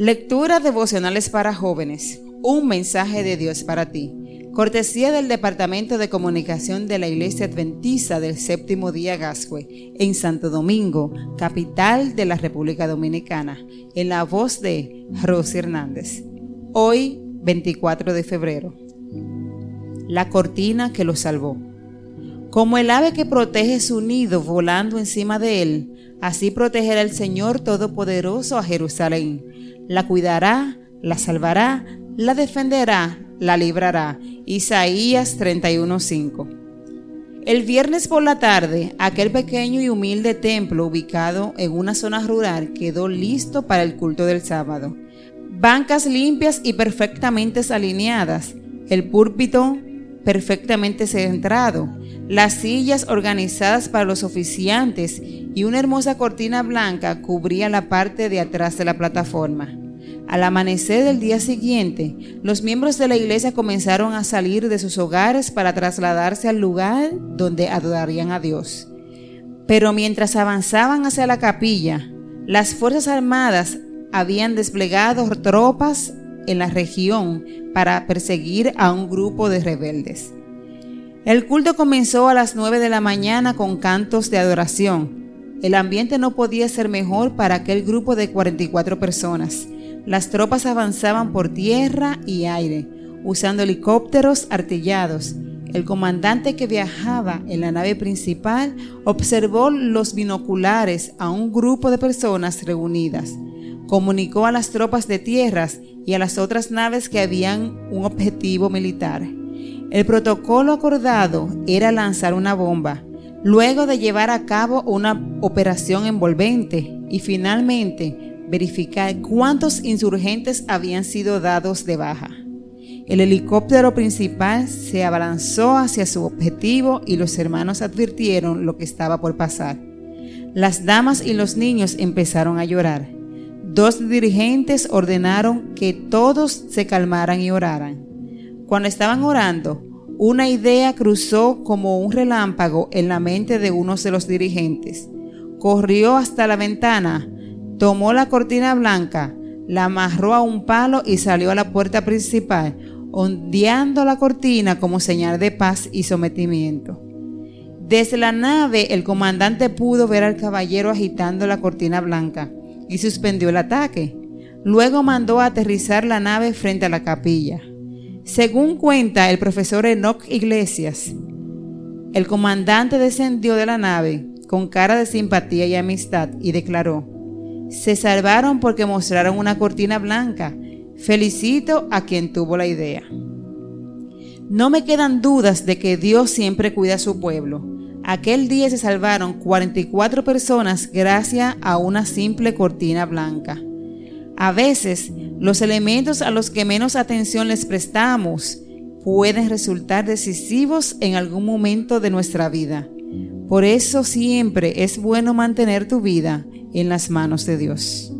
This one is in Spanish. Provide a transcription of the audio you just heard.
Lectura devocionales para jóvenes. Un mensaje de Dios para ti. Cortesía del Departamento de Comunicación de la Iglesia Adventista del Séptimo Día Gascue, en Santo Domingo, capital de la República Dominicana, en la voz de Rosy Hernández. Hoy, 24 de febrero. La cortina que lo salvó. Como el ave que protege su nido volando encima de él, así protegerá el Señor Todopoderoso a Jerusalén. La cuidará, la salvará, la defenderá, la librará. Isaías 31:5. El viernes por la tarde, aquel pequeño y humilde templo ubicado en una zona rural quedó listo para el culto del sábado. Bancas limpias y perfectamente alineadas, el púlpito perfectamente centrado, las sillas organizadas para los oficiantes y una hermosa cortina blanca cubría la parte de atrás de la plataforma. Al amanecer del día siguiente, los miembros de la iglesia comenzaron a salir de sus hogares para trasladarse al lugar donde adorarían a Dios. Pero mientras avanzaban hacia la capilla, las Fuerzas Armadas habían desplegado tropas en la región para perseguir a un grupo de rebeldes. El culto comenzó a las 9 de la mañana con cantos de adoración. El ambiente no podía ser mejor para aquel grupo de 44 personas. Las tropas avanzaban por tierra y aire, usando helicópteros artillados. El comandante que viajaba en la nave principal observó los binoculares a un grupo de personas reunidas. Comunicó a las tropas de tierras y a las otras naves que habían un objetivo militar. El protocolo acordado era lanzar una bomba, luego de llevar a cabo una operación envolvente y finalmente verificar cuántos insurgentes habían sido dados de baja. El helicóptero principal se abalanzó hacia su objetivo y los hermanos advirtieron lo que estaba por pasar. Las damas y los niños empezaron a llorar. Dos dirigentes ordenaron que todos se calmaran y oraran. Cuando estaban orando, una idea cruzó como un relámpago en la mente de uno de los dirigentes. Corrió hasta la ventana, tomó la cortina blanca, la amarró a un palo y salió a la puerta principal, ondeando la cortina como señal de paz y sometimiento. Desde la nave el comandante pudo ver al caballero agitando la cortina blanca y suspendió el ataque. Luego mandó a aterrizar la nave frente a la capilla. Según cuenta el profesor Enoch Iglesias, el comandante descendió de la nave con cara de simpatía y amistad y declaró, se salvaron porque mostraron una cortina blanca. Felicito a quien tuvo la idea. No me quedan dudas de que Dios siempre cuida a su pueblo Aquel día se salvaron 44 personas gracias a una simple cortina blanca. A veces, los elementos a los que menos atención les prestamos pueden resultar decisivos en algún momento de nuestra vida. Por eso siempre es bueno mantener tu vida en las manos de Dios.